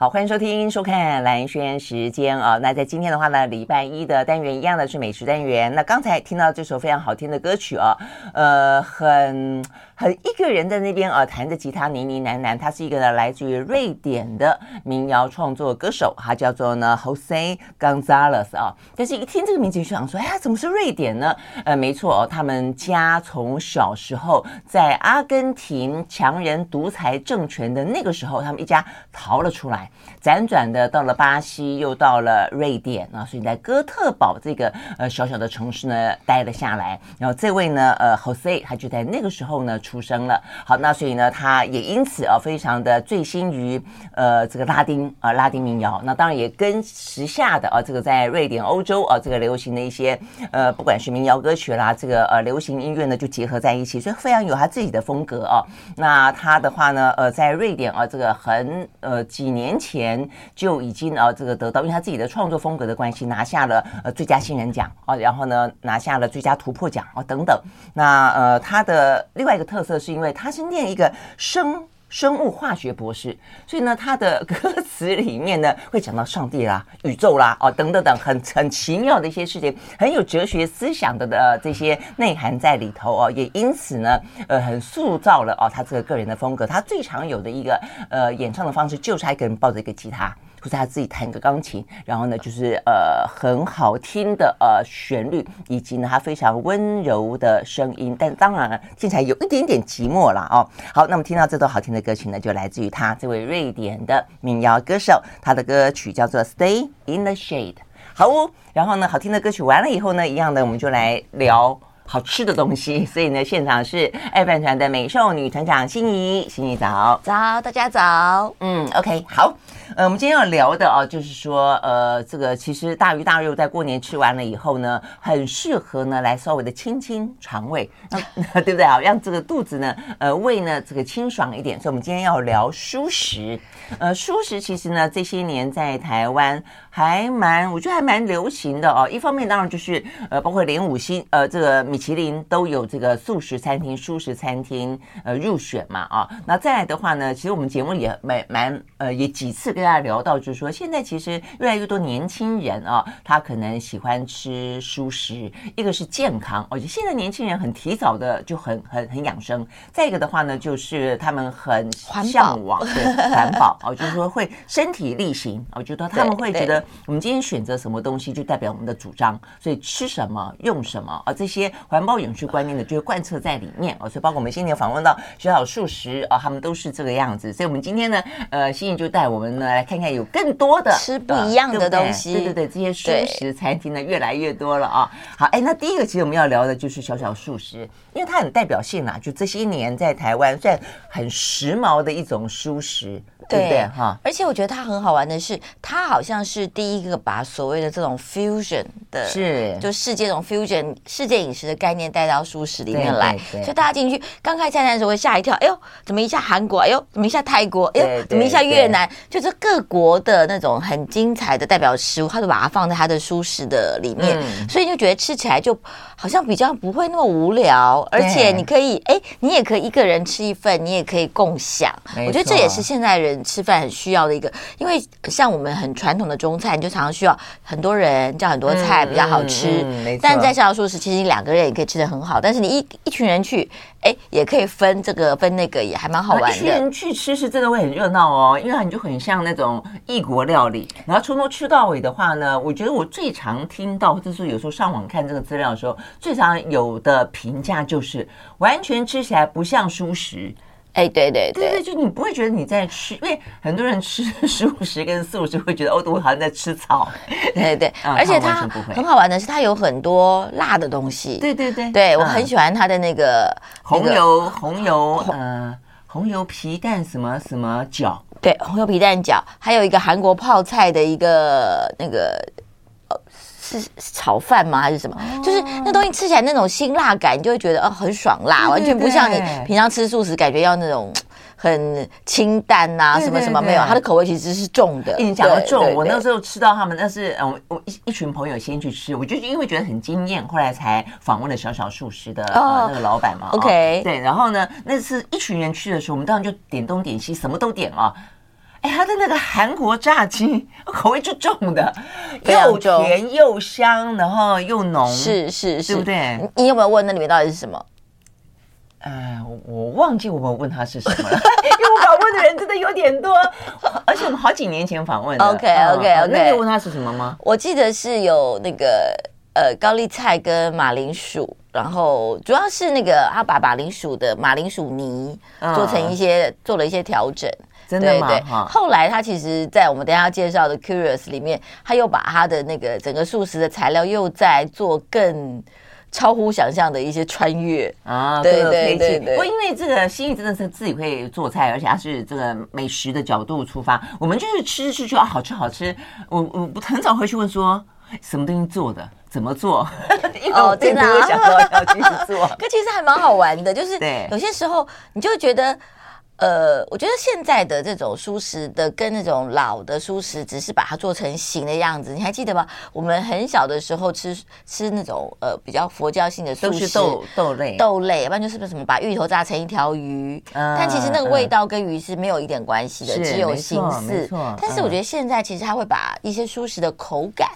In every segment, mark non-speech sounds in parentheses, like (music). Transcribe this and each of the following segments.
好，欢迎收听、收看蓝轩时间啊。那在今天的话呢，礼拜一的单元一样的是美食单元。那刚才听到这首非常好听的歌曲啊，呃，很很一个人在那边啊，弹着吉他呢呢喃喃。他是一个呢来自于瑞典的民谣创作歌手，他叫做呢 Jose Gonzalez 啊。但是一听这个名字就想说，哎呀，怎么是瑞典呢？呃，没错哦，他们家从小时候在阿根廷强人独裁政权的那个时候，他们一家逃了出来。辗转的到了巴西，又到了瑞典啊，所以在哥特堡这个呃小小的城市呢待了下来。然后这位呢，呃，Jose 他就在那个时候呢出生了。好，那所以呢，他也因此啊，非常的醉心于呃这个拉丁啊、拉丁民谣。那当然也跟时下的啊这个在瑞典、欧洲啊这个流行的一些呃不管是民谣歌曲啦，这个呃流行音乐呢就结合在一起，所以非常有他自己的风格啊。那他的话呢，呃，在瑞典啊这个很呃几年前就已经呃，这个得到，因为他自己的创作风格的关系，拿下了呃最佳新人奖啊，然后呢拿下了最佳突破奖啊等等。那呃他的另外一个特色是因为他是念一个生生物化学博士，所以呢他的歌词里面呢会讲到上帝啦、宇宙啦哦等等等很很奇妙的一些事情，很有哲学思想的的这些内涵在里头哦，也因此呢呃很塑造了哦他这个个人的风格。他最常有的一个呃演唱的方式就是他一个人抱着一个吉他。或者他自己弹个钢琴，然后呢，就是呃很好听的呃旋律，以及呢他非常温柔的声音，但当然了听起来有一点点寂寞了哦。好，那么听到这首好听的歌曲呢，就来自于他这位瑞典的民谣歌手，他的歌曲叫做《Stay in the Shade》。好哦，然后呢，好听的歌曲完了以后呢，一样的我们就来聊好吃的东西。所以呢，现场是爱饭团的美少女团长心怡，心怡早，早，大家早。嗯，OK，好。呃，我们今天要聊的啊，就是说，呃，这个其实大鱼大肉在过年吃完了以后呢，很适合呢来稍微的清清肠胃，(laughs) 对不对啊？让这个肚子呢，呃，胃呢这个清爽一点。所以，我们今天要聊蔬食。呃，蔬食其实呢，这些年在台湾还蛮，我觉得还蛮流行的哦。一方面当然就是呃，包括连五星呃这个米其林都有这个素食餐厅、蔬食餐厅呃入选嘛啊。那再来的话呢，其实我们节目也蛮蛮呃也几次。跟大家聊到，就是说，现在其实越来越多年轻人啊，他可能喜欢吃蔬食。一个是健康，而且现在年轻人很提早的就很很很养生。再一个的话呢，就是他们很向往对环保啊，就是说会身体力行我，觉得他们会觉得我们今天选择什么东西，就代表我们的主张。所以吃什么用什么啊，这些环保永续观念呢，就会贯彻在里面啊。所以包括我们今天访问到小小素食啊，他们都是这个样子。所以我们今天呢，呃，欣颖就带我们呢。来看看有更多的吃不一样的东西，对对对，这些素食餐厅呢越来越多了啊。好，哎，那第一个其实我们要聊的就是小小素食，因为它很代表性啊，就这些年在台湾算很时髦的一种素食。对不对哈？而且我觉得它很好玩的是，它好像是第一个把所谓的这种 fusion 的，是就世界这种 fusion 世界饮食的概念带到舒适里面来，所以大家进去刚开菜单的时候会吓一跳，哎呦，怎么一下韩国？哎呦，怎么一下泰国？哎呦，怎么一下越南？就是各国的那种很精彩的代表食物，他就把它放在他的舒适的里面，嗯、所以就觉得吃起来就好像比较不会那么无聊，而且你可以哎，你也可以一个人吃一份，你也可以共享。我觉得这也是现在人。吃饭很需要的一个，因为像我们很传统的中餐，你就常常需要很多人叫很多菜比较好吃。嗯嗯、但在逍遥素食，其实你两个人也可以吃得很好。但是你一一群人去，哎，也可以分这个分那个，也还蛮好玩一群人去吃是真的会很热闹哦，因为你就很像那种异国料理。然后从头吃到尾的话呢，我觉得我最常听到，或者是有时候上网看这个资料的时候，最常有的评价就是完全吃起来不像素食。哎，对对对对，就你不会觉得你在吃，因为很多人吃 (laughs) 十五十跟四五十会觉得哦，我好像在吃草。(laughs) 对对，而且它很好玩的是，它有很多辣的东西。对对对，对我很喜欢它的那个红油红油呃红油皮蛋什么什么饺。对，红油皮蛋饺，还有一个韩国泡菜的一个那个。是炒饭吗？还是什么？就是那东西吃起来那种辛辣感，你就会觉得哦，很爽辣，完全不像你平常吃素食感觉要那种很清淡呐，什么什么没有。它的口味其实是重的。你讲的重，我那时候吃到他们，那是嗯，我一一群朋友先去吃，我就因为觉得很惊艳，后来才访问了小小素食的那个老板嘛。OK，对，然后呢，那是一群人去的时候，我们当然就点东点西，什么都点了。哎，他的那个韩国炸鸡 (laughs) 口味就重的，又甜又香，然后又浓，是是是，对不对？你有没有问那里面到底是什么？呃，我忘记我们问他是什么了，(laughs) 因为我访问的人真的有点多，而且我们好几年前访问的。OK OK OK，那你问他是什么吗？我记得是有那个呃高丽菜跟马铃薯，然后主要是那个他把马铃薯的马铃薯泥做成一些、嗯、做了一些调整。真的吗？对对，后来他其实，在我们等下要介绍的 Curious 里面，他又把他的那个整个素食的材料又在做更超乎想象的一些穿越啊，对对对对。不过因为这个心意真的是自己会做菜，而且他是这个美食的角度出发，我们就是吃吃就啊好吃好吃。我我很少回去问说什么东西做的，怎么做？(laughs) 因为我真的想说要继续做。(laughs) 可其实还蛮好玩的，就是有些时候你就会觉得。呃，我觉得现在的这种蔬食的跟那种老的蔬食，只是把它做成形的样子。你还记得吗？我们很小的时候吃吃那种呃比较佛教性的蔬食，豆豆类，豆类，要不然就是什么把芋头炸成一条鱼。嗯，但其实那个味道跟鱼是没有一点关系的，嗯、只有形似。但是我觉得现在其实它会把一些蔬食的口感。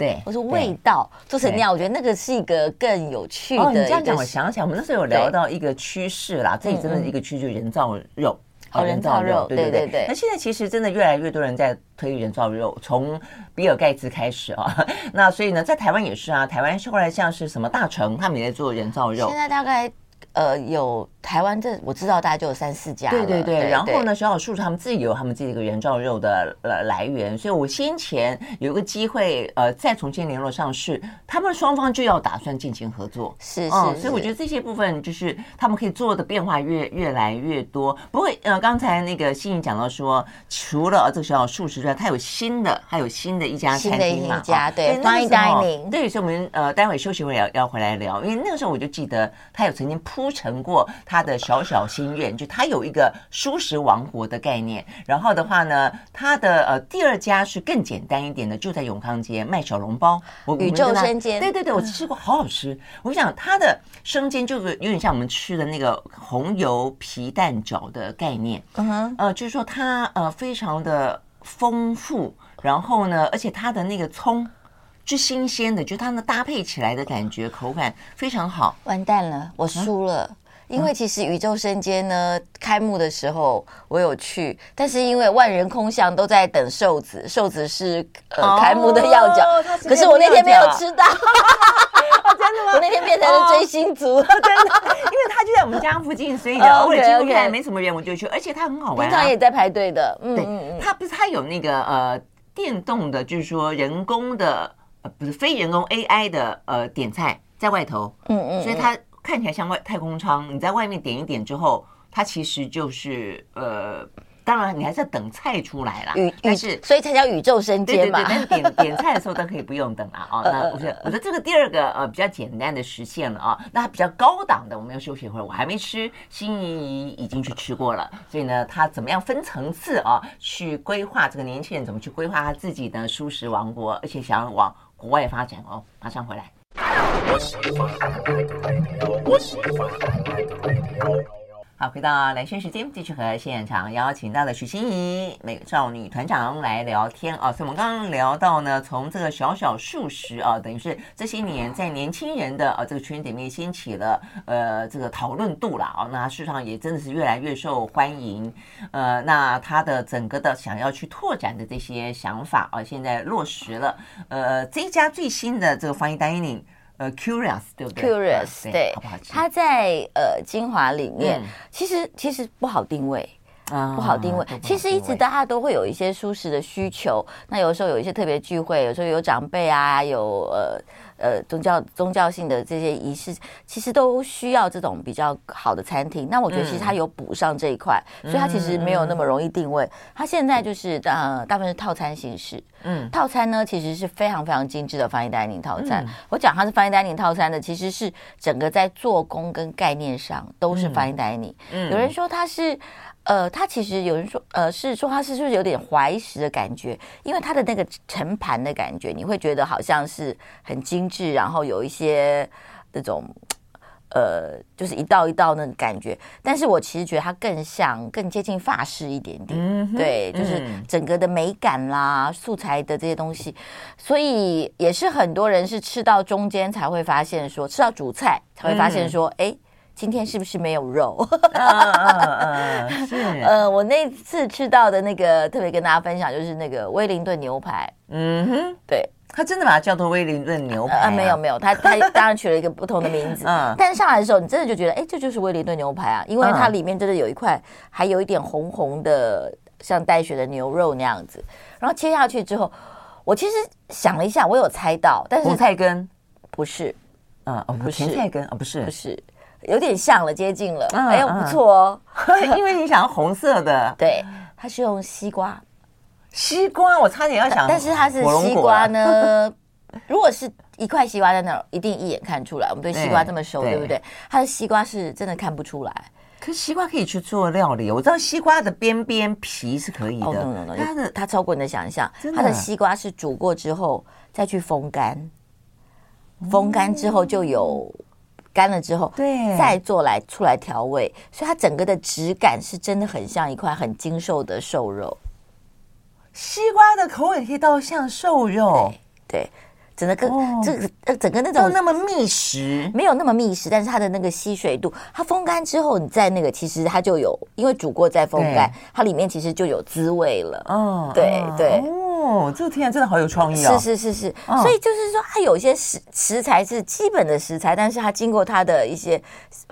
对，或是味道做成那样，我觉得那个是一个更有趣的。哦，你这样讲，我想想，我们那时候有聊到一个趋势啦，这里真的是一个趋势，人造肉，哦，人造肉，对对对。那现在其实真的越来越多人在推人造肉，从比尔盖茨开始啊，(laughs) 那所以呢，在台湾也是啊，台湾后来像是什么大成，他们也在做人造肉。现在大概。呃，有台湾这我知道，大概就有三四家。对对对，然后呢，小小树他们自己有他们自己的一个人造肉的呃来源，所以我先前有一个机会呃再重新联络上市，他们双方就要打算进行合作。是是，嗯，所以我觉得这些部分就是他们可以做的变化越越来越多。不过呃，刚才那个欣怡讲到说，除了这个小小树之外，它有新的，还有新的一家餐厅嘛？一家对，Fine Dining。对，所以我们呃待会休息会要要回来聊，因为那个时候我就记得他有曾经铺。铺陈过他的小小心愿，就他有一个舒适王国的概念。然后的话呢，他的呃第二家是更简单一点的，就在永康街卖小笼包。我宇宙生煎，对对对，我吃过，好好吃。我想他的生煎就是有点像我们吃的那个红油皮蛋饺的概念。嗯哼，呃，就是说它呃非常的丰富，然后呢，而且它的那个葱。是新鲜的，就它们搭配起来的感觉，口感非常好。完蛋了，我输了，嗯、因为其实宇宙生煎呢，开幕的时候我有去，但是因为万人空巷都在等瘦子，瘦子是呃、哦、开幕的要角，可是我那天没有吃到，(laughs) 哦、真的吗？我那天变成了追星族，哦、真的，因为他就在我们家附近，所以呢，偶尔经过看没什么人我就去，而且它很好玩、啊，平常也在排队的。嗯对嗯嗯，它不是它有那个呃电动的，就是说人工的。呃，不是非人工 AI 的呃点菜在外头，嗯嗯，所以它看起来像外太空舱。你在外面点一点之后，它其实就是呃。当然，你还是要等菜出来啦。宇，但是所以才叫宇宙生煎嘛。对对对，但是点 (laughs) 点菜的时候都可以不用等啊。哦，那不是，我觉得这个第二个呃比较简单的实现了啊。那比较高档的，我们要休息一会儿，我还没吃，心仪已经去吃过了。所以呢，他怎么样分层次啊，去规划这个年轻人怎么去规划他自己的舒适王国，而且想要往国外发展哦。马上回来。好，回到兰萱时间，继续和现场邀请到的许心怡美少女团长来聊天啊。所以我们刚刚聊到呢，从这个小小素食啊，等于是这些年在年轻人的啊这个圈子里面掀起了呃这个讨论度了啊。那事实上也真的是越来越受欢迎。呃，那他的整个的想要去拓展的这些想法啊，现在落实了。呃，这一家最新的这个 Fine Dining。呃，Curious 对不对？Curious 对，好不好？它在呃金华里面，其实其实不好定位，不好定位。其实一直大家都会有一些舒适的需求，那有时候有一些特别聚会，有时候有长辈啊，有呃。呃，宗教宗教性的这些仪式，其实都需要这种比较好的餐厅。那我觉得其实它有补上这一块，嗯、所以它其实没有那么容易定位。它现在就是呃，大部分是套餐形式。嗯，套餐呢其实是非常非常精致的 Fine Dining 套餐。嗯、我讲它是 Fine Dining 套餐的，其实是整个在做工跟概念上都是 Fine Dining。嗯，有人说它是。呃，它其实有人说，呃，是说它是是不是有点怀石的感觉？因为它的那个盛盘的感觉，你会觉得好像是很精致，然后有一些那种呃，就是一道一道那种感觉，但是我其实觉得它更像更接近法式一点点，嗯、对，就是整个的美感啦，素材的这些东西，所以也是很多人是吃到中间才会发现说，吃到主菜才会发现说，哎、嗯，今天是不是没有肉？(laughs) 嗯嗯嗯，是，呃，我那次吃到的那个特别跟大家分享，就是那个威灵顿牛排，嗯哼，对。他真的把它叫做威灵顿牛排啊？啊没有没有，他他 (laughs) 当然取了一个不同的名字。嗯，但上来的时候，你真的就觉得，哎，这就是威灵顿牛排啊，因为它里面真的有一块，还有一点红红的，像带血的牛肉那样子。然后切下去之后，我其实想了一下，我有猜到，但是红菜根。不是，啊哦，不是。甜菜根啊，不是。不是，有点像了，接近了，哎呦不错哦，(laughs) 因为你想要红色的，对，它是用西瓜。西瓜，我差点要想，但是它是西瓜呢。(laughs) 如果是一块西瓜在那儿，一定一眼看出来。我们对西瓜这么熟，对不对？它的西瓜是真的看不出来。可是西瓜可以去做料理，我知道西瓜的边边皮是可以的。哦，no no no，它的它超过你的想象。它的西瓜是煮过之后再去风干，风干之后就有干了之后，对，再做来出来调味，所以它整个的质感是真的很像一块很精瘦的瘦肉。西瓜的口味可以到像瘦肉，对，对，整个这个呃，整个那种那么密实，没有那么密实，但是它的那个吸水度，它风干之后，你在那个其实它就有，因为煮过再风干，它里面其实就有滋味了。哦，对对。对哦，这个听起来真的好有创意啊！是是是是，所以就是说，它有一些食食材是基本的食材，但是它经过它的一些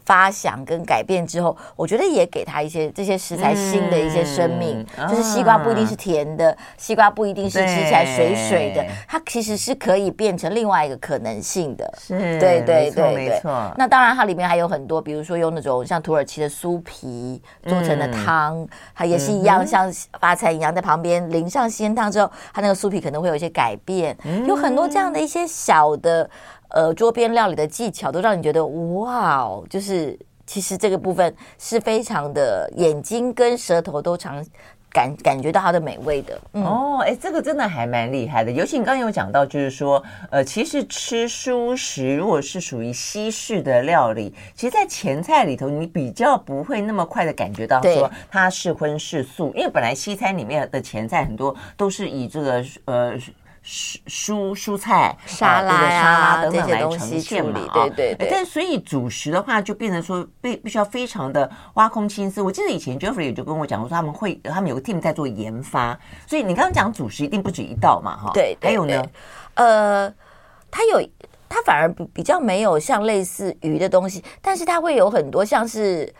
发想跟改变之后，我觉得也给它一些这些食材新的一些生命。就是西瓜不一定是甜的，西瓜不一定是吃起来水水的，它其实是可以变成另外一个可能性的。是，对对对，没错。那当然，它里面还有很多，比如说用那种像土耳其的酥皮做成的汤，它也是一样，像发财一样，在旁边淋上鲜汤之后。它那个酥皮可能会有一些改变，有很多这样的一些小的呃桌边料理的技巧，都让你觉得哇哦，就是其实这个部分是非常的眼睛跟舌头都常感感觉到它的美味的。嗯、哦，哎，这个真的还蛮厉害的。尤其你刚刚有讲到，就是说呃，其实吃蔬食如果是属于西式的料理，其实，在前菜里头你比较不会那么快的感觉到说它是荤是素，因为本来西餐里面的前菜很多都是以这个呃。蔬蔬蔬菜沙拉呀、沙拉等等来呈现嘛，对对对。但所以主食的话，就变成说必必须要非常的挖空心思。我记得以前 Jeffrey 也就跟我讲过，说他们会他们有个 team 在做研发。所以你刚刚讲主食一定不止一道嘛，哈。对，还有呢，呃，它有它反而比比较没有像类似鱼的东西，但是它会有很多像是。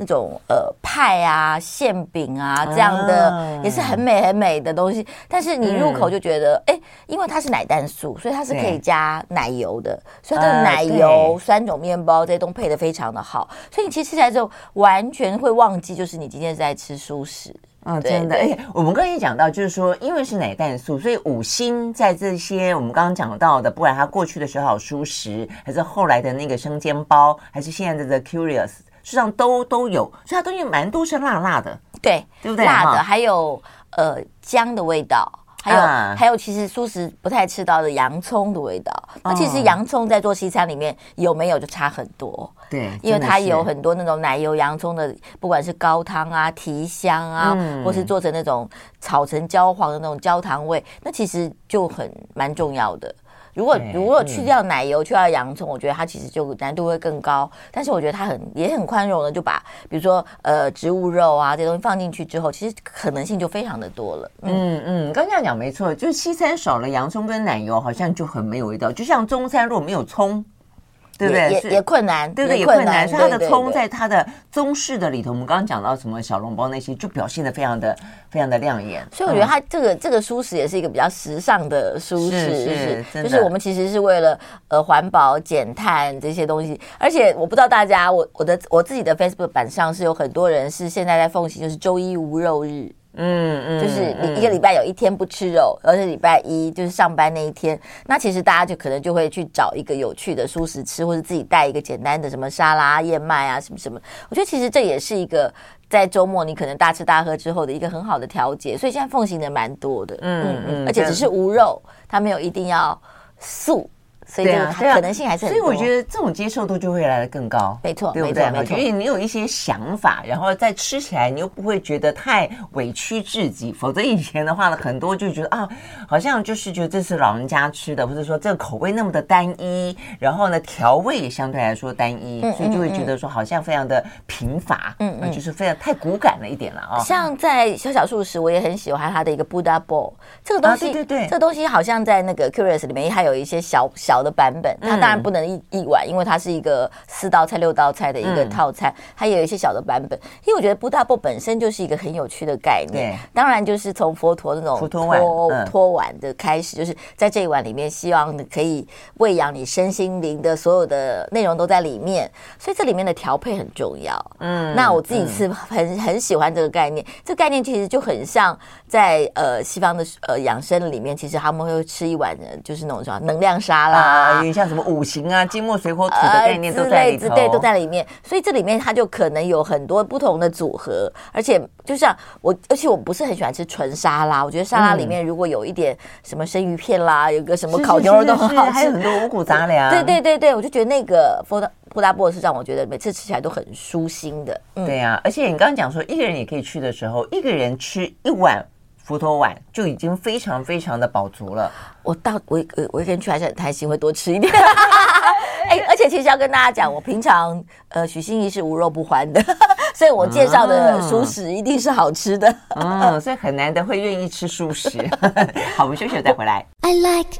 那种呃派啊馅饼啊这样的也是很美很美的东西，但是你入口就觉得哎、嗯，因为它是奶蛋素，所以它是可以加奶油的，所以它的奶油、呃、酸种面包这些都配的非常的好，所以你其实吃起来之后完全会忘记，就是你今天是在吃蔬食。啊，哦、真的。哎，我们刚才也讲到，就是说因为是奶蛋素，所以五星在这些我们刚刚讲到的，不管它过去的时候蔬食，还是后来的那个生煎包，还是现在的 The Curious。实际上都都有，所以它东西蛮多是辣辣的，对，对不对？辣的，还有呃姜的味道，还有、啊、还有其实素食不太吃到的洋葱的味道。那其实洋葱在做西餐里面有没有就差很多，对，因为它有很多那种奶油洋葱的，不管是高汤啊、提香啊，嗯、或是做成那种炒成焦黄的那种焦糖味，那其实就很蛮重要的。如果如果去掉奶油，去掉洋葱，我觉得它其实就难度会更高。但是我觉得它很也很宽容的，就把比如说呃植物肉啊这些东西放进去之后，其实可能性就非常的多了。嗯嗯，刚这样讲没错，就是西餐少了洋葱跟奶油，好像就很没有味道。就像中餐如果没有葱。对不对？也也困难，对不对？也困难。所以它的葱在它的中式的里头，我们刚刚讲到什么小笼包那些，就表现的非常的非常的亮眼。所以我觉得它这个这个舒适也是一个比较时尚的蔬食，是就是我们其实是为了呃环保减碳这些东西。而且我不知道大家，我我的我自己的 Facebook 版上是有很多人是现在在奉行，就是周一无肉日。嗯嗯，就是你一个礼拜有一天不吃肉，而且礼拜一就是上班那一天，那其实大家就可能就会去找一个有趣的蔬食吃，或者自己带一个简单的什么沙拉、燕麦啊什么什么。我觉得其实这也是一个在周末你可能大吃大喝之后的一个很好的调节，所以现在奉行的蛮多的。嗯嗯，而且只是无肉，它没有一定要素。所以这个可能性还是很多。所以我觉得这种接受度就会来的更高，没错，对不对？没错，因为你有一些想法，然后再吃起来，你又不会觉得太委屈自己。否则以前的话呢，很多就觉得啊，好像就是觉得这是老人家吃的，或者说这个口味那么的单一，然后呢调味也相对来说单一，所以就会觉得说好像非常的贫乏，嗯嗯，就是非常太骨感了一点了啊。像在小小素食，我也很喜欢它的一个 Buddha Bowl 这个东西，对对对，这个东西好像在那个 Curious 里面还有一些小小的版本，它当然不能一一碗，因为它是一个四道菜六道菜的一个套餐，它也有一些小的版本。因为我觉得 Buddha Bowl 本身就是一个很有趣的概念，当然就是从佛陀那种托托碗的开始，就是在这一碗里面，希望可以喂养你身心灵的所有的内容都在里面，所以这里面的调配很重要。嗯，那我自己是很很喜欢这个概念，这个概念其实就很像在呃西方的呃养生里面，其实他们会吃一碗的就是那种什么能量沙拉，有点像什么五行啊、金木水火土的概念都在里头，对，都在里面。所以这里面它就可能有很多不同的组合，而且就像我，而且我不是很喜欢吃纯沙拉，我觉得沙拉里面如果有一点什么生鱼片啦，有个什么烤牛肉都很好吃，还有很多五谷杂粮。对对对对，我就觉得那个 Buddha Bowl 是让我觉得每次吃起来都很舒心的。嗯、对呀、啊，而且你刚刚讲说一个人也可以去的时候，一个人吃一碗佛陀碗就已经非常非常的饱足了。我到我我一个人去还是很开心，会多吃一点。(laughs) 哎，而且其实要跟大家讲，我平常呃许心怡是无肉不欢的，(laughs) 所以我介绍的熟食一定是好吃的。嗯，所以很难得会愿意吃素食。(laughs) 好，我们休息再回来。I like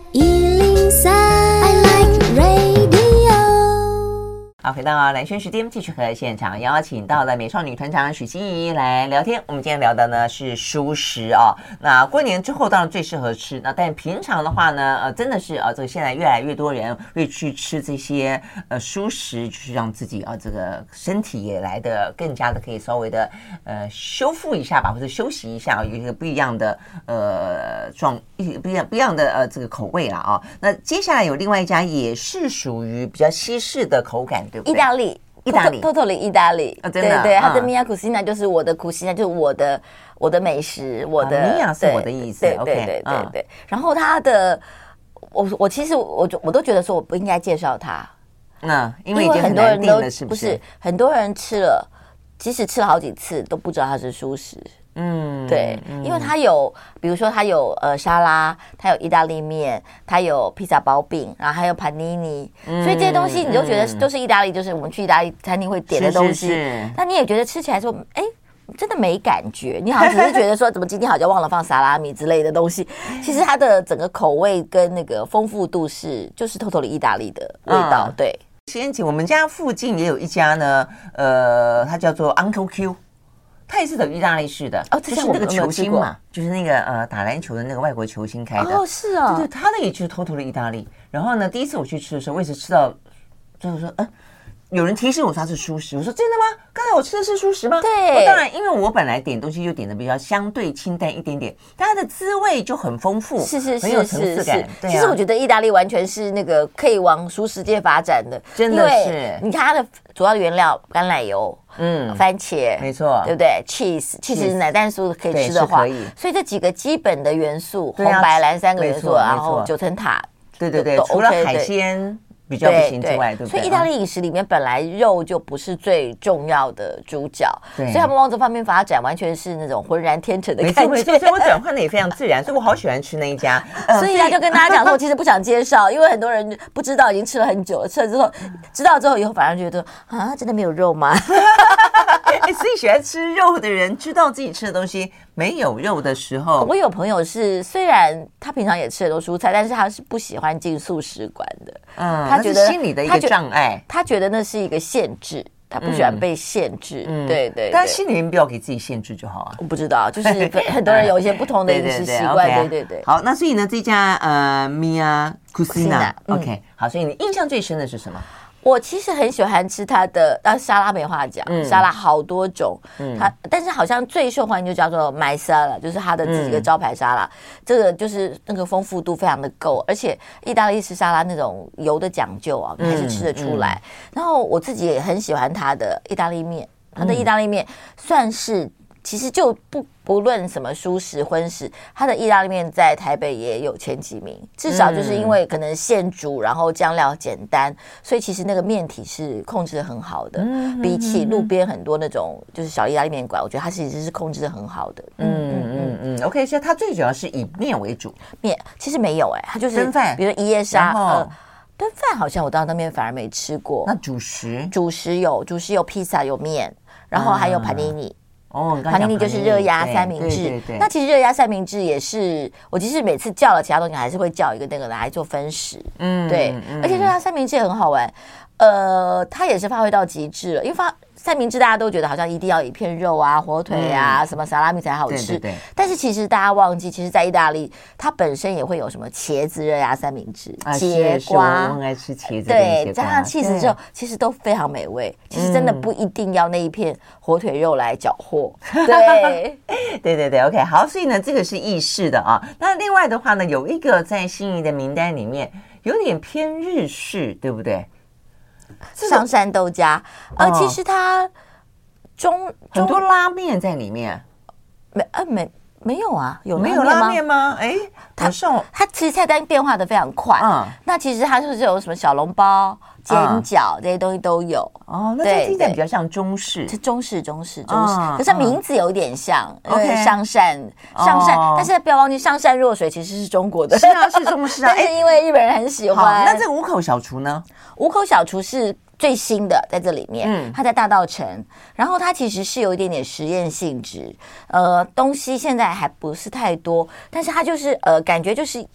好，回到蓝轩时间，继续和现场邀请到了美少女团长许心怡来聊天。我们今天聊的呢是蔬食哦。那过年之后当然最适合吃，那但平常的话呢，呃，真的是啊，这个现在越来越多人会去吃这些呃蔬食，就是让自己啊这个身体也来得更加的可以稍微的呃修复一下吧，或者休息一下，有一个不一样的呃状一不一样不一样的呃这个口味了啊。那接下来有另外一家也是属于比较西式的口感。意大利，意大利，totally 意大利，对对，它的 Mia Cucina 就是我的 Cucina，就是我的我的美食，我的 Mia 是我的意思，对对对对对。然后他的，我我其实我我都觉得说我不应该介绍它，嗯，因为很多人都不是？很多人吃了，即使吃了好几次都不知道它是蔬食。嗯，对，因为它有，比如说它有呃沙拉，它有意大利面，它有披萨薄饼，然后还有帕尼尼，所以这些东西你就觉得都是意大利，就是我们去意大利餐厅会点的东西。那你也觉得吃起来说，哎，真的没感觉，你好像只是觉得说，怎么今天好像忘了放萨拉米之类的东西。其实它的整个口味跟那个丰富度是，就是偷偷的意大利的味道。对，先请我们家附近也有一家呢，呃，它叫做 Uncle Q。它也是走意大利式的哦，这是那个球星嘛，就是那个呃打篮球的那个外国球星开的哦，是啊，对对，他那也就是偷偷的意大利。然后呢，第一次我去吃的时候，我也是吃到，就是说，嗯。有人提醒我说它是素食，我说真的吗？刚才我吃的是素食吗？对，当然，因为我本来点东西就点的比较相对清淡一点点，但它的滋味就很丰富，是是是，很有层次感。其实我觉得意大利完全是那个可以往熟食界发展的，真的是。你看它的主要的原料橄榄油，嗯，番茄，没错，对不对？cheese，cheese 奶蛋素可以吃的话，所以这几个基本的元素，红白蓝三个元素，然后九层塔，对对对，除了海鲜。比较不行之外，对，所以意大利饮食里面本来肉就不是最重要的主角，对所以他们往这方面发展，完全是那种浑然天成的感觉。没错，所以我转换的也非常自然，所以我好喜欢吃那一家。(laughs) 所以他就跟大家讲说，我其实不想介绍，因为很多人不知道，已经吃了很久了，吃了之后知道之后以后，反而觉得啊，真的没有肉吗？(laughs) 所以喜欢吃肉的人，知道自己吃的东西没有肉的时候，我有朋友是，虽然他平常也吃很多蔬菜，但是他是不喜欢进素食馆的。嗯，他觉得心理的一个障碍，他觉得那是一个限制，他不喜欢被限制。嗯，对对，但心里面不要给自己限制就好啊。我不知道，就是很多人有一些不同的 (laughs) 饮食习惯。对对对。好，那所以呢，这家呃，Mia Cucina，OK，好，所以你印象最深的是什么？我其实很喜欢吃它的，啊，沙拉没话讲，嗯、沙拉好多种，嗯、它但是好像最受欢迎就叫做 My Salad，就是它的自己的招牌沙拉，嗯、这个就是那个丰富度非常的够，而且意大利式沙拉那种油的讲究啊，还是吃得出来。然后我自己也很喜欢它的意大利面，它的意大利面算是。其实就不不论什么蔬食荤食，它的意大利面在台北也有前几名。至少就是因为可能现煮，然后酱料简单，所以其实那个面体是控制的很好的。比起路边很多那种就是小意大利面馆，我觉得它其实是控制的很好的。嗯嗯嗯嗯。OK，所以它最主要是以面为主。面其实没有哎、欸，它就是蒸饭，比如说一夜沙。呃炖饭好像我到那边反而没吃过。那主食？主食有主食有披萨有面，然后还有帕尼尼。哦，帕尼尼就是热压三明治。那其实热压三明治也是，我其实每次叫了其他东西，还是会叫一个那个来做分食。嗯，对。而且热压三明治也很好玩，呃，它也是发挥到极致了，因为发。三明治大家都觉得好像一定要一片肉啊、火腿啊、嗯、什么萨拉米才好吃。对对对。但是其实大家忘记，其实，在意大利，它本身也会有什么茄子热压三明治、啊、节瓜。我很爱吃茄子。对，加上气死之后，其实都非常美味。其实真的不一定要那一片火腿肉来搅和。(laughs) 嗯、对，对对对，OK，好。所以呢，这个是意式的啊。那另外的话呢，有一个在心仪的名单里面，有点偏日式，对不对？上山豆家，呃，其实它中很多拉面在里面，没呃没没有啊，有没有拉面吗？哎，它它其实菜单变化的非常快，嗯，那其实它就是有什么小笼包、煎饺这些东西都有哦。那这听起来比较像中式，是中式中式中式，可是名字有点像，因为上善上善，但是不要忘记上善若水其实是中国的，是啊是中式啊，(laughs) 但是因为日本人很喜欢。那这个五口小厨呢？五口小厨是最新的，在这里面，嗯，它在大道城，然后它其实是有一点点实验性质，呃，东西现在还不是太多，但是它就是呃，感觉就是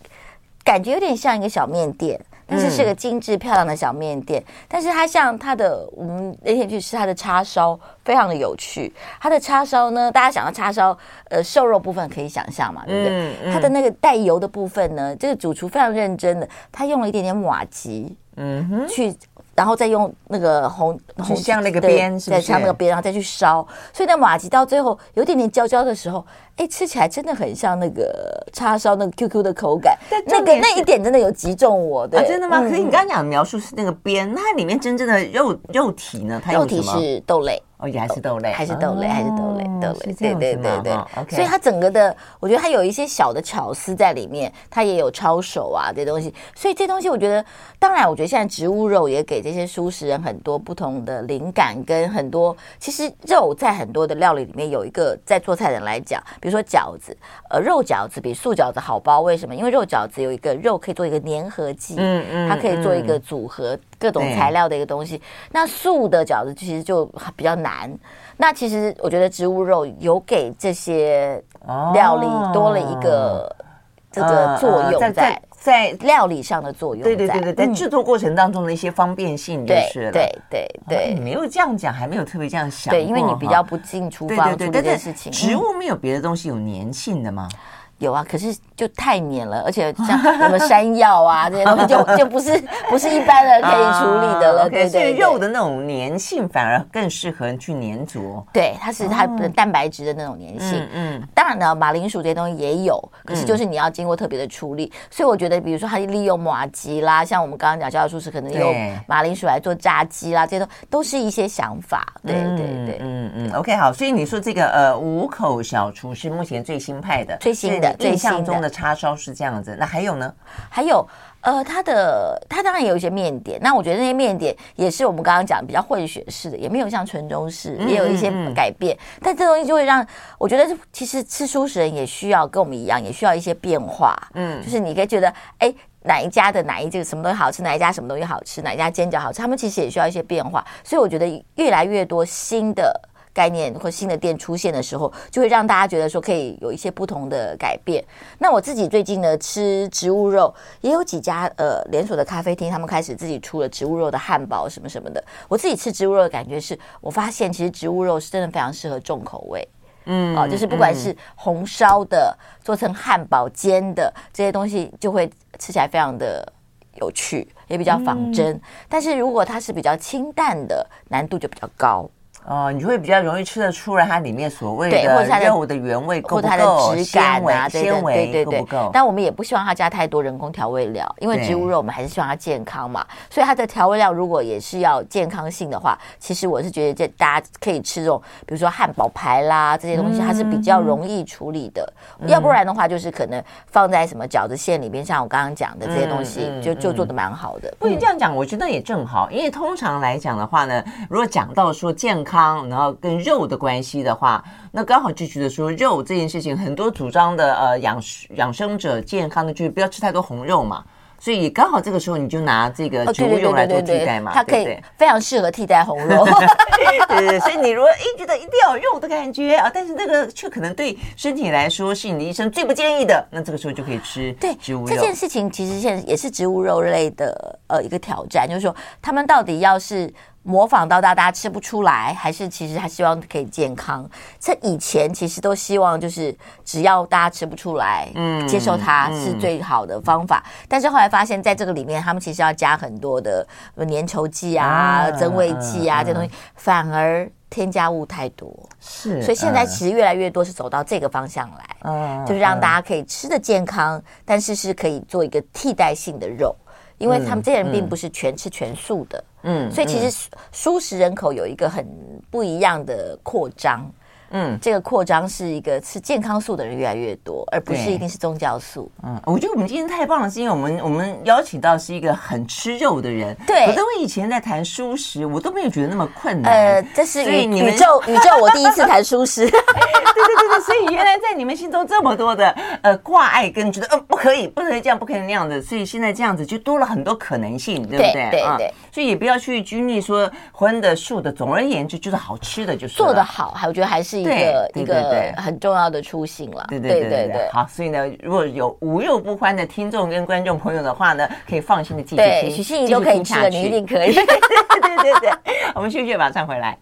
感觉有点像一个小面店，但是是个精致漂亮的小面店，嗯、但是它像它的，我们那天去吃它的叉烧，非常的有趣，它的叉烧呢，大家想要叉烧，呃，瘦肉部分可以想象嘛，对不对？嗯嗯、它的那个带油的部分呢，这个主厨非常认真的，他用了一点点瓦吉。嗯哼，去，然后再用那个红红像那个边，再像那个边，然后再去烧，所以那马吉到最后有点点焦焦的时候，哎，吃起来真的很像那个叉烧那个 QQ 的口感。那个那一点真的有击中我，啊，真的吗？可是你刚刚讲的描述是那个边，那它里面真正的肉肉体呢？它肉体是豆类。哦，也还是豆类，还是豆类，还是豆类，豆类，对对对对。所以它整个的，我觉得它有一些小的巧思在里面，它也有抄手啊这些东西。所以这东西，我觉得，当然，我觉得现在植物肉也给这些素食人很多不同的灵感，跟很多其实肉在很多的料理里面有一个，在做菜的人来讲，比如说饺子，呃，肉饺子比素饺子好包，为什么？因为肉饺子有一个肉可以做一个粘合剂，嗯嗯，它可以做一个组合各种材料的一个东西。那素的饺子其实就比较难。那其实我觉得植物肉有给这些料理多了一个这个作用，在在料理上的作用。对对对对，在制作过程当中的一些方便性就是了。对对对，你没有这样讲，还没有特别这样想。对，因为你比较不进厨房做这件事情。植物没有别的东西有粘性的吗？有啊，可是就太黏了，而且像什么山药啊 (laughs) 这些东西就，就就不是不是一般人可以处理的了。对对，所以肉的那种粘性反而更适合去粘着。对，它是它的蛋白质的那种粘性。嗯，当然呢，马铃薯这些东西也有，可是就是你要经过特别的处理。所以我觉得，比如说它利用麻吉啦，像我们刚刚讲，教教书是可能用马铃薯来做炸鸡啦，这些都都是一些想法。对对对，嗯嗯。OK，好，所以你说这个呃五口小厨是目前最新派的，最新的。印象中的叉烧是这样子，那还有呢？还有，呃，它的它当然也有一些面点，那我觉得那些面点也是我们刚刚讲比较混血式的，也没有像纯中式，也有一些改变。嗯嗯、但这东西就会让我觉得，其实吃素食人也需要跟我们一样，也需要一些变化。嗯，就是你可以觉得，哎，哪一家的哪一这个什么东西好吃，哪一家什么东西好吃，哪一家煎饺好吃，他们其实也需要一些变化。所以我觉得越来越多新的。概念或新的店出现的时候，就会让大家觉得说可以有一些不同的改变。那我自己最近呢，吃植物肉，也有几家呃连锁的咖啡厅，他们开始自己出了植物肉的汉堡什么什么的。我自己吃植物肉的感觉是，我发现其实植物肉是真的非常适合重口味，嗯，哦，就是不管是红烧的、做成汉堡、煎的这些东西，就会吃起来非常的有趣，也比较仿真。但是如果它是比较清淡的，难度就比较高。哦，你就会比较容易吃得出来它里面所谓的肉的原味够不够，或者它的质感啊，纤维对对对，但我们也不希望它加太多人工调味料，因为植物肉我们还是希望它健康嘛。所以它的调味料如果也是要健康性的话，其实我是觉得这大家可以吃这种，比如说汉堡排啦这些东西，它是比较容易处理的。嗯、要不然的话，就是可能放在什么饺子馅里边，像我刚刚讲的这些东西，就就做的蛮好的。不，你这样讲，我觉得也正好，因为通常来讲的话呢，如果讲到说健康，然后跟肉的关系的话，那刚好就觉得说肉这件事情，很多主张的呃养养生者健康的，就是不要吃太多红肉嘛。所以刚好这个时候你就拿这个植物肉来做替代嘛，它可以非常适合替代红肉。(laughs) 对所以你如果一觉得一定要有肉的感觉啊，但是那个却可能对身体来说是你的医生最不建议的，那这个时候就可以吃对植物肉。这件事情其实现在也是植物肉类的呃一个挑战，就是说他们到底要是。模仿到大家吃不出来，还是其实还希望可以健康。在以前其实都希望就是只要大家吃不出来，嗯，接受它是最好的方法。嗯、但是后来发现，在这个里面，他们其实要加很多的粘稠剂啊、啊增味剂啊、啊这东西，反而添加物太多。是，所以现在其实越来越多是走到这个方向来，嗯，就是让大家可以吃的健康，但是是可以做一个替代性的肉。因为他们这些人并不是全吃全素的，嗯，所以其实素食人口有一个很不一样的扩张。嗯，这个扩张是一个吃健康素的人越来越多，而不是一定是宗教素。嗯，我觉得我们今天太棒了，是因为我们我们邀请到是一个很吃肉的人。对，我跟我以前在谈素食，我都没有觉得那么困难。呃，这是宇宇宙 (laughs) 宇宙，我第一次谈素食。(laughs) 对对对对，所以原来在你们心中这么多的呃挂碍跟觉得呃不可以不可以这样不可以那样的，所以现在这样子就多了很多可能性，对不对？对对。所以也不要去拘泥说荤的素的，总而言之就是好吃的就是做的好，还我觉得还是一个一个。很重要的初心了。对对对对对。好，所以呢，如果有无肉不欢的听众跟观众朋友的话呢，可以放心的继续听。对，许心怡都可以吃的，你一定可以。对对对对，(laughs) 我们继续马上回来。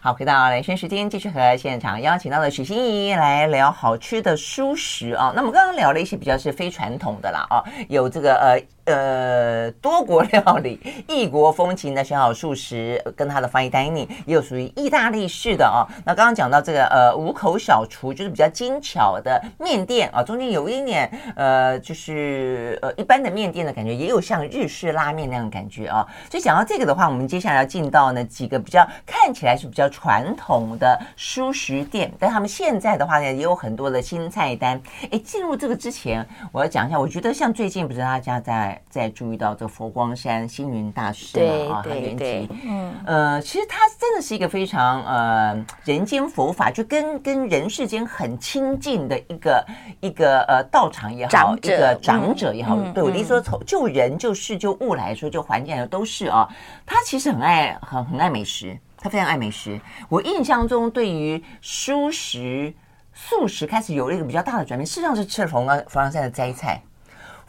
好，回到兰萱时间，继续和现场邀请到的许心怡来聊好吃的蔬食啊。那么刚刚聊了一些比较是非传统的啦啊，有这个呃。呃，多国料理、异国风情的小好素食，跟它的 fine dining 也有属于意大利式的哦。那刚刚讲到这个呃五口小厨，就是比较精巧的面店啊，中间有一点呃，就是呃一般的面店的感觉，也有像日式拉面那样的感觉啊。所以讲到这个的话，我们接下来要进到呢几个比较看起来是比较传统的蔬食店，但他们现在的话呢，也有很多的新菜单。哎，进入这个之前，我要讲一下，我觉得像最近不是大家在。再注意到这个佛光山星云大师嘛啊，他原籍，嗯呃，其实他真的是一个非常呃人间佛法，就跟跟人世间很亲近的一个一个呃道场也好，一个长者也好，嗯、对我的意思说，从就人就事就物来说，就环境来说都是啊。他其实很爱很很爱美食，他非常爱美食。我印象中，对于蔬食素食开始有了一个比较大的转变，事实上是吃了佛光佛光山的斋菜。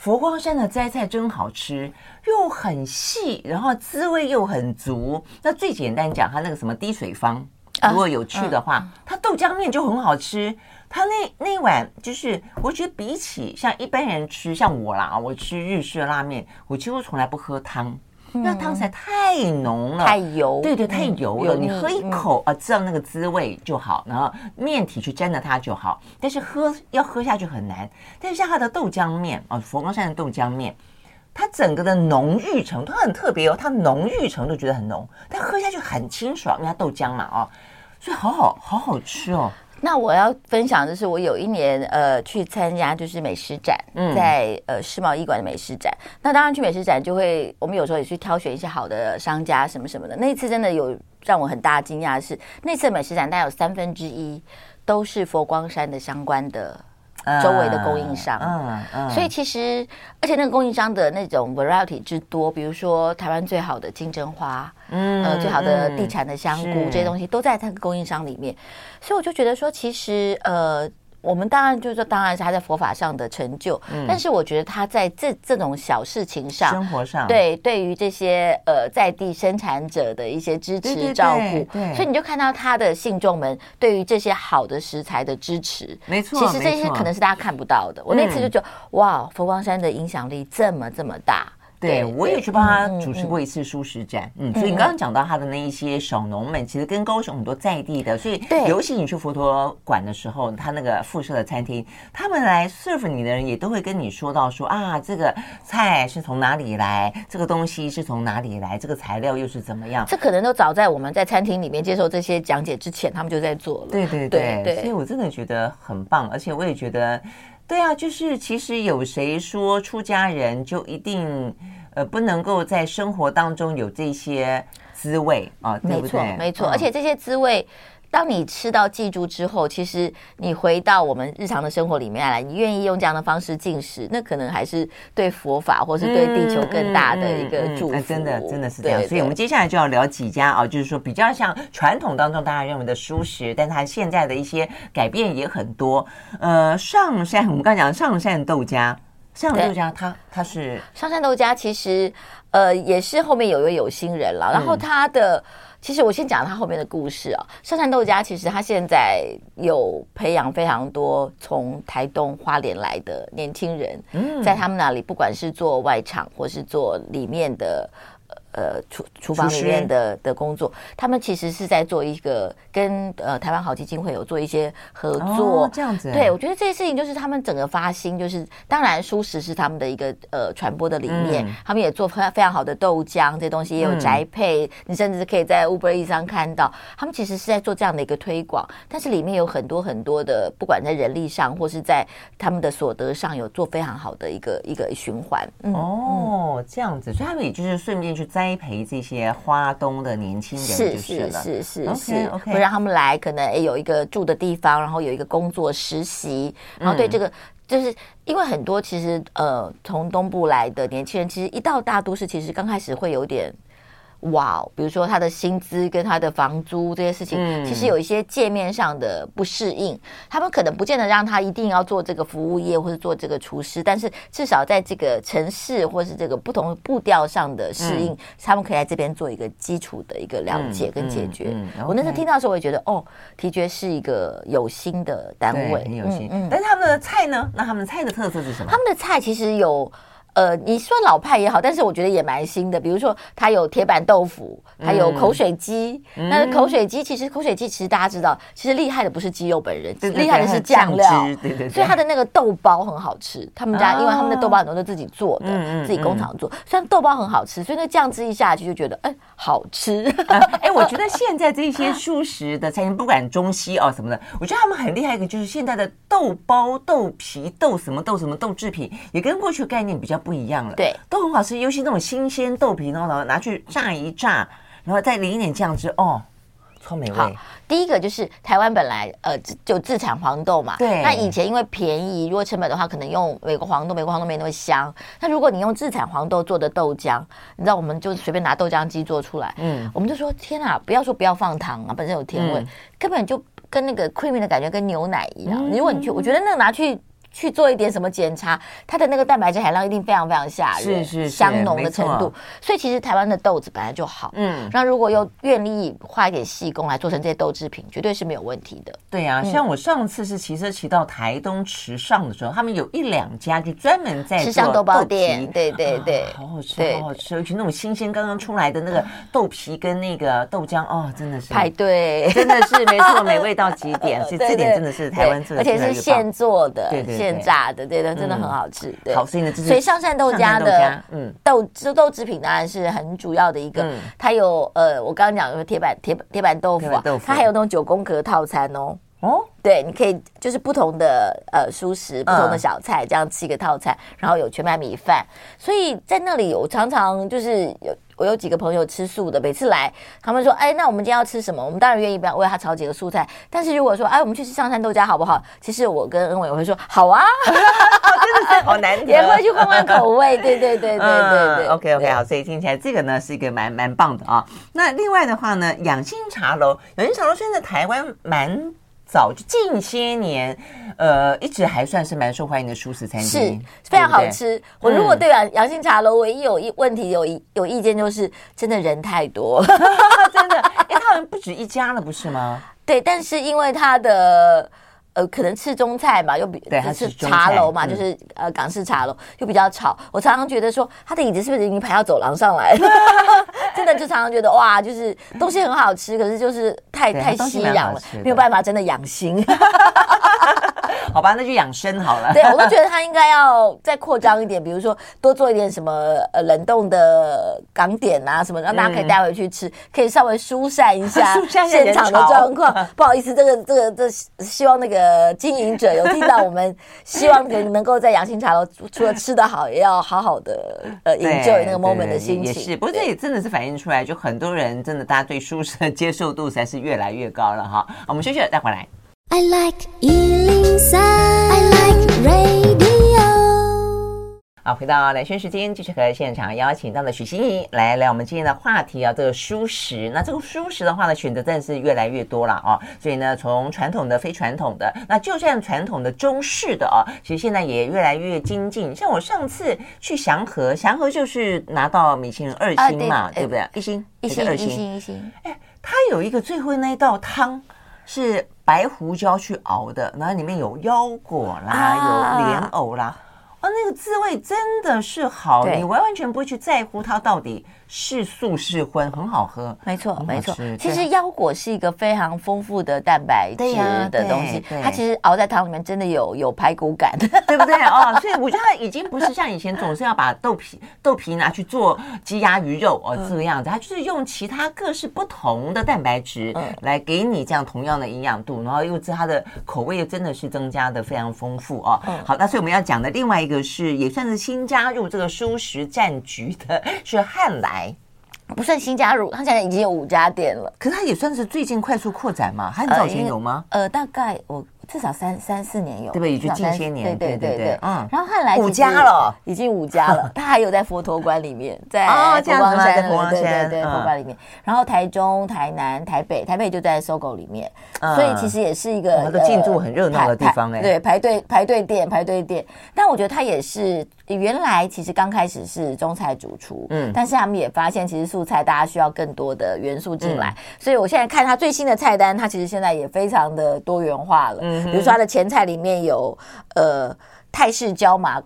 佛光山的斋菜真好吃，又很细，然后滋味又很足。那最简单讲，它那个什么滴水方，如果有去的话，它豆浆面就很好吃。它那那碗就是，我觉得比起像一般人吃，像我啦，我吃日式拉面，我几乎从来不喝汤。那汤实在太浓了，太油，对对，太油了。你喝一口啊，知道那个滋味就好，然后面体去沾着它就好。但是喝要喝下去很难。但是像它的豆浆面啊，佛光山的豆浆面，它整个的浓郁程度很特别哦，它浓郁程度觉得很浓，但喝下去很清爽，因为它豆浆嘛哦，所以好好好好吃哦。那我要分享的是，我有一年呃去参加就是美食展，在呃世贸艺馆的美食展。那当然去美食展就会，我们有时候也去挑选一些好的商家什么什么的。那一次真的有让我很大惊讶的是，那次美食展大概有三分之一都是佛光山的相关的。周围的供应商，嗯嗯，所以其实，而且那个供应商的那种 variety 之多，比如说台湾最好的金针花，嗯，呃，最好的地产的香菇，这些东西都在它的供应商里面，所以我就觉得说，其实，呃。我们当然就是说，当然是他在佛法上的成就，嗯，但是我觉得他在这这种小事情上，生活上，对，对于这些呃在地生产者的一些支持照顾，对，所以你就看到他的信众们对于这些好的食材的支持，没错，其实这些可能是大家看不到的。我那次就觉得，哇，佛光山的影响力这么这么大。对，我也去帮他主持过一次蔬食展，嗯，所以你刚刚讲到他的那一些小农们，其实跟高雄很多在地的，所以尤其你去佛陀馆的时候，他那个附设的餐厅，他们来 serve 你的人也都会跟你说到说啊，这个菜是从哪里来，这个东西是从哪里来，这个材料又是怎么样？这可能都早在我们在餐厅里面接受这些讲解之前，他们就在做了。对对对对，所以我真的觉得很棒，而且我也觉得。对啊，就是其实有谁说出家人就一定呃不能够在生活当中有这些滋味啊？对不对？没错，没错。而且这些滋味，当你吃到记住之后，其实你回到我们日常的生活里面来，你愿意用这样的方式进食，那可能还是对佛法或是对地球更大的一个祝福。真的，真的是这样。所以我们接下来就要聊几家啊，就是说比较像传统当中大家认为的蔬食，但它现在的一些改变也很多。呃，上善，我们刚才讲上善豆家，上善豆家，它它是上善豆家，其实呃也是后面有一位有心人了，然后他的。其实我先讲他后面的故事啊，上善豆家其实他现在有培养非常多从台东花莲来的年轻人，在他们那里不管是做外场或是做里面的。呃，厨厨房里面的的工作，他们其实是在做一个跟呃台湾好基金会有做一些合作，哦、这样子。对，我觉得这些事情就是他们整个发心，就是当然蔬食是他们的一个呃传播的理念，嗯、他们也做非常非常好的豆浆，这些东西也有宅配，嗯、你甚至可以在 Uber Eats 上看到，他们其实是在做这样的一个推广，但是里面有很多很多的，不管在人力上或是在他们的所得上，有做非常好的一个一个循环。嗯、哦，这样子，所以他们也就是顺便去栽。栽培这些花东的年轻人就是了，是是是是是，会让他们来，可能有一个住的地方，然后有一个工作实习，然后对这个，就是因为很多其实呃从东部来的年轻人，其实一到大都市，其实刚开始会有点。哇比如说他的薪资跟他的房租这些事情，嗯、其实有一些界面上的不适应。他们可能不见得让他一定要做这个服务业或者做这个厨师，但是至少在这个城市或是这个不同步调上的适应，嗯、他们可以在这边做一个基础的一个了解跟解决。我那时候听到的时候，我也觉得哦，提觉是一个有心的单位，很有心。嗯嗯、但是他们的菜呢？那他们的菜的特色是什么？他们的菜其实有。呃，你说老派也好，但是我觉得也蛮新的。比如说，它有铁板豆腐，还有口水鸡。嗯、那口水鸡其实，口水鸡其实大家知道，其实厉害的不是鸡肉本人，厉害的是酱料。对对对，所以它的那个豆包很好吃。他们家，因为他们的豆包很多都自己做的，哦、自己工厂做，虽然豆包很好吃，所以那酱汁一下去就觉得，哎，好吃。(laughs) 哎、呃，我觉得现在这些素食的餐厅，不管中西哦什么的，我觉得他们很厉害一个，就是现在的豆包、豆皮、豆什么豆什么豆制品，也跟过去的概念比较。不一样了，对，都很好吃，尤其那种新鲜豆皮，然后拿去炸一炸，然后再淋一点酱汁，哦，超美味。好，第一个就是台湾本来呃就自产黄豆嘛，对。那以前因为便宜，如果成本的话，可能用美国黄豆，美国黄豆没那么香。那如果你用自产黄豆做的豆浆，你知道，我们就随便拿豆浆机做出来，嗯，我们就说天啊，不要说不要放糖啊，本身有甜味，嗯、根本就跟那个 creamy 的感觉跟牛奶一样。嗯、如果你去，我觉得那个拿去。去做一点什么检查，它的那个蛋白质含量一定非常非常吓人，是是香浓的程度。所以其实台湾的豆子本来就好，嗯，那如果又愿意花一点细工来做成这些豆制品，绝对是没有问题的。对啊，像我上次是骑车骑到台东池上的时候，他们有一两家就专门在吃上豆包店，对对对，好好吃，好好吃，尤其那种新鲜刚刚出来的那个豆皮跟那个豆浆，哦，真的是排队，真的是没错，美味到极点。(laughs) 所以这点真的是台湾做的，而且是现做的，对对。现炸的，对的，真的很好吃。对，好，所以呢，所以上善豆家的嗯豆豆豆制品当然是很主要的一个。它有呃，我刚刚讲的铁板铁铁板豆腐啊，它还有那种九宫格套餐哦。哦，对，你可以就是不同的呃蔬食，不同的小菜，这样吃一个套餐，然后有全麦米饭。所以在那里，我常常就是有。我有几个朋友吃素的，每次来，他们说：“哎，那我们今天要吃什么？”我们当然愿意不要为他炒几个素菜。但是如果说：“哎，我们去吃上山豆家好不好？”其实我跟恩伟我会说：“好啊，真的是好难听，(laughs) 也会去换换口味。”对对对对对对。OK (laughs) OK 好，所以听起来这个呢是一个蛮蛮棒的啊。那另外的话呢，养心茶楼，养心茶楼现在台湾蛮。早就近些年，呃，一直还算是蛮受欢迎的蔬食餐厅，是非常好吃。对对，我如果对阳阳性茶楼唯一有一问题有一有意见，就是真的人太多，(laughs) 真的，因为他们不止一家了，不是吗？对，但是因为他的呃，可能吃中菜嘛，又比对，是茶楼嘛，嗯、就是呃港式茶楼，又比较吵。我常常觉得说，他的椅子是不是已经排到走廊上来了？(laughs) 真的就常常觉得哇，就是东西很好吃，可是就是太太吸氧了，没有办法真的养心。(laughs) 好吧，那就养生好了。对，我都觉得他应该要再扩张一点，比如说多做一点什么呃冷冻的港点啊什么，让大家可以带回去吃，嗯、可以稍微疏散一下 (laughs) 现场的状况。不好意思，这个这个这希望那个经营者有听到我们，希望能能够在养心茶楼除了吃得好，也要好好的呃 (laughs) enjoy 那个 moment 的心情。也是，不过这也真的是反映出来，就很多人真的大家对舒适的接受度才是越来越高了哈。我们休息了，再回来。I like 103, I like radio。好，回到兰萱时间，继续和现场邀请到的许心怡来聊我们今天的话题啊，这个蔬食。那这个蔬食的话呢，选择真的是越来越多了啊。所以呢，从传统的、非传统的，那就算传统的中式的啊，其实现在也越来越精进。像我上次去祥和，祥和就是拿到米其林二星嘛，啊、对，对不对？一星、一星、一星、一星。哎，它有一个最后那一道汤是。白胡椒去熬的，然后里面有腰果啦，啊、有莲藕啦，啊，那个滋味真的是好，你完完全不会去在乎它到底。是素是荤，很好喝，没错没错。其实腰果是一个非常丰富的蛋白质的东西，它其实熬在汤里面真的有有排骨感，(laughs) 对不对哦？所以我觉得它已经不是像以前总是要把豆皮豆皮拿去做鸡鸭鱼肉哦这个样子，它就是用其他各式不同的蛋白质来给你这样同样的营养度，然后又是它的口味又真的是增加的非常丰富哦。好，那所以我们要讲的另外一个是也算是新加入这个蔬食战局的是汉来。不算新加入，他现在已经有五家店了。可是他也算是最近快速扩展嘛？很早前有吗？呃，呃，大概我。至少三三四年有，对不对？也就近些年，对对对对，嗯。然后后来五家了，已经五家了。(laughs) 他还有在佛陀关里面，在佛光山，佛光山，对对对，佛关里面。然后台中、台南、台北，台北就在 SOGO 里面，所以其实也是一个它的进驻很热闹的地方哎。对，排队排队店，排队店。但我觉得他也是原来其实刚开始是中菜主厨，嗯，但是他们也发现其实素菜大家需要更多的元素进来，所以我现在看他最新的菜单，他其实现在也非常的多元化了，嗯，比如说他的前菜。里面有呃泰式椒麻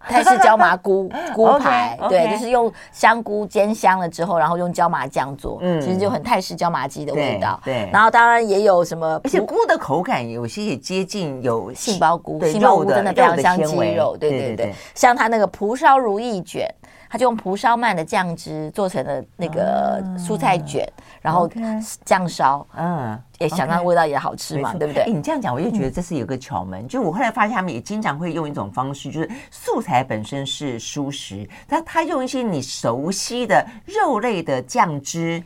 泰式椒麻菇 (laughs) 菇排，okay, okay. 对，就是用香菇煎香了之后，然后用椒麻酱做，嗯，其实就很泰式椒麻鸡的味道。对，对然后当然也有什么，而且菇的口感有些也接近有杏鲍菇，杏鲍菇真的非常像鸡肉，对对对，对对对，像它那个蒲烧如意卷。他就用蒲烧鳗的酱汁做成了那个蔬菜卷，啊、然后酱烧，嗯，也想让味道也好吃嘛，对不对？你这样讲，我就觉得这是有个巧门。嗯、就我后来发现，他们也经常会用一种方式，就是素材本身是蔬食，但他用一些你熟悉的肉类的酱汁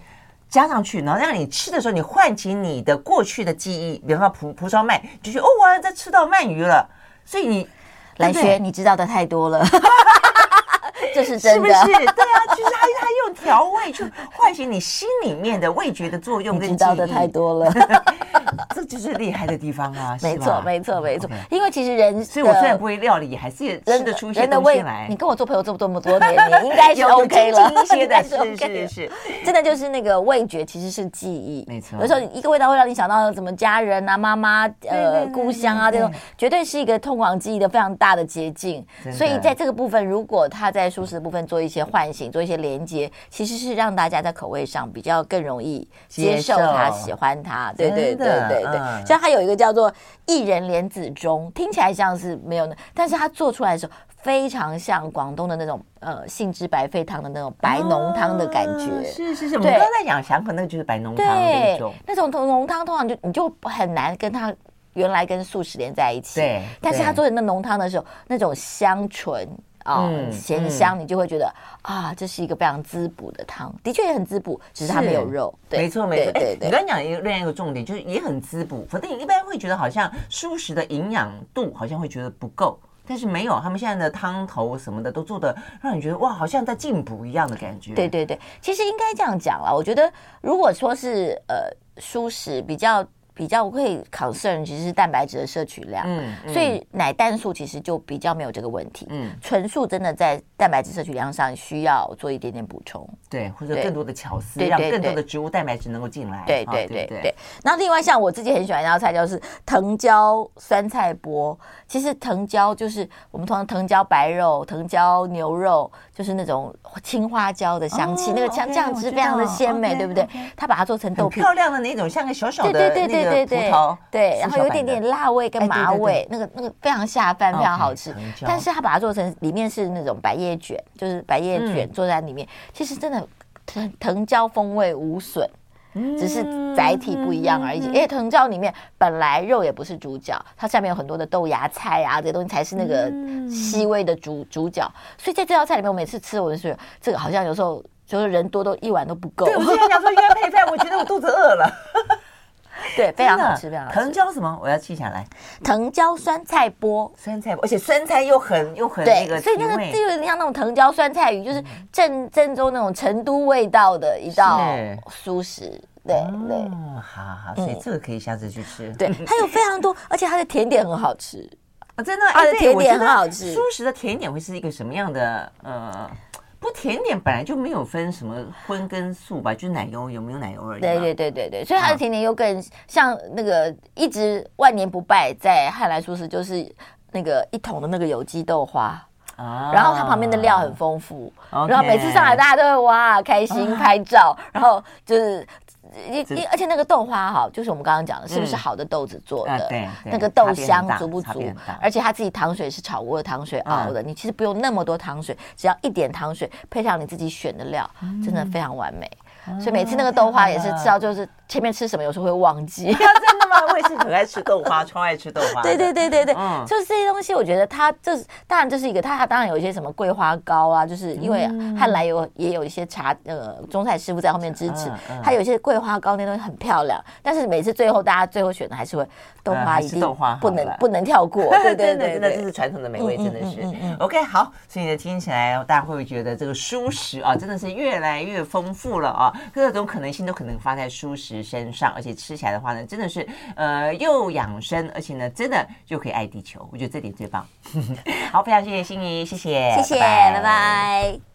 加上去，然后让你吃的时候，你唤起你的过去的记忆，比方说蒲蒲烧鳗，就觉得哦，我在吃到鳗鱼了。所以你兰萱，你知道的太多了。(laughs) 这是真的，是不是？对啊，其实他他用调味去唤醒你心里面的味觉的作用，(laughs) 你知道的太多了 (laughs) (laughs) 这就是厉害的地方啊！(laughs) 没错，没错，没错。因为其实人，所以我虽然不会料理，还是也吃得出一些东西来。你跟我做朋友这么这么多年，(laughs) 你应该是 OK 了。一些的，是是是，真的就是那个味觉其实是记忆，没错。有时候一个味道会让你想到什么家人啊、妈妈、呃、故乡啊这种，绝对是一个通往记忆的非常大的捷径。所以在这个部分，如果他在舒适的部分做一些唤醒，做一些连接，其实是让大家在口味上比较更容易接受它、喜欢它。对对对对对，像它有一个叫做薏仁莲子粥，听起来像是没有，但是它做出来的时候非常像广东的那种呃杏汁白沸汤的那种白浓汤的感觉。是是是，我们刚刚在讲祥和那个就是白浓汤那种，那种浓汤通常就你就很难跟它原来跟素食连在一起。对，但是他做的那浓汤的时候，那种香醇。啊，咸香，你就会觉得啊，这是一个非常滋补的汤，的确也很滋补，只是它没有肉。对没错，没错。对，你刚刚讲一个另外一个重点，就是也很滋补。反正你一般会觉得好像素食的营养度好像会觉得不够，但是没有，他们现在的汤头什么的都做的让你觉得哇，好像在进补一样的感觉。对对对，其实应该这样讲啦，我觉得如果说是呃蔬食比较。比较会 concern 其实是蛋白质的摄取量，所以奶蛋素其实就比较没有这个问题，嗯，纯素真的在蛋白质摄取量上需要做一点点补充，对，或者更多的巧思，让更多的植物蛋白质能够进来。对对对对。那另外像我自己很喜欢一道菜，就是藤椒酸菜钵。其实藤椒就是我们通常藤椒白肉、藤椒牛肉，就是那种青花椒的香气，那个酱酱汁非常的鲜美，对不对？它把它做成豆皮，漂亮的那种，像个小小的对对对对对然后有一点点辣味跟麻味，那个那个非常下饭，非常好吃。但是它把它做成里面是那种白叶。卷就是百叶卷坐在里面，嗯、其实真的藤藤椒风味无损，嗯、只是载体不一样而已。因为藤椒里面本来肉也不是主角，它下面有很多的豆芽菜啊，这些东西才是那个细微的主主角。所以在这道菜里面，我每次吃我就觉得这个好像有时候就是人多都一碗都不够。对，我之前讲说应该配菜，我觉得我肚子饿了。对，非常好吃，非常好吃。藤椒什么？我要记下来。藤椒酸菜钵，酸菜钵，而且酸菜又很又很那个，所以那个就有点像那种藤椒酸菜鱼，就是正正宗那种成都味道的一道素食。对对，好好好，所以这个可以下次去吃。对，它有非常多，而且它的甜点很好吃啊，真的，它的甜点很好吃。素食的甜点会是一个什么样的？呃。不，甜点本来就没有分什么荤跟素吧，就是奶油有没有奶油而已。对对对对对，所以它的甜点又更像那个一直万年不败在汉来素食，就是那个一桶的那个有机豆花啊，然后它旁边的料很丰富，然后每次上来大家都会哇开心拍照，然后就是。一一，而且那个豆花哈，就是我们刚刚讲的，是不是好的豆子做的？对，那个豆香足不足？而且它自己糖水是炒过的糖水熬的，你其实不用那么多糖水，只要一点糖水配上你自己选的料，真的非常完美。所以每次那个豆花也是吃到，就是前面吃什么有时候会忘记。(laughs) 真的吗？我也是很爱吃豆花，(laughs) 超爱吃豆花。对对对对对，就是这些东西，我觉得它就是当然这是一个，它当然有一些什么桂花糕啊，就是因为汉来有也有一些茶呃中菜师傅在后面支持，它有一些桂花糕那东西很漂亮，但是每次最后大家最后选的还是会豆花，一定不能不能跳过。(laughs) 对对对，真的这是传统的美味，真的是。OK，好，所以呢听起来大家会不会觉得这个蔬食啊真的是越来越丰富了啊？各种可能性都可能发在蔬食身上，而且吃起来的话呢，真的是呃又养生，而且呢，真的就可以爱地球。我觉得这点最棒。(laughs) 好，非常谢谢心怡，谢谢，谢谢，拜拜。拜拜。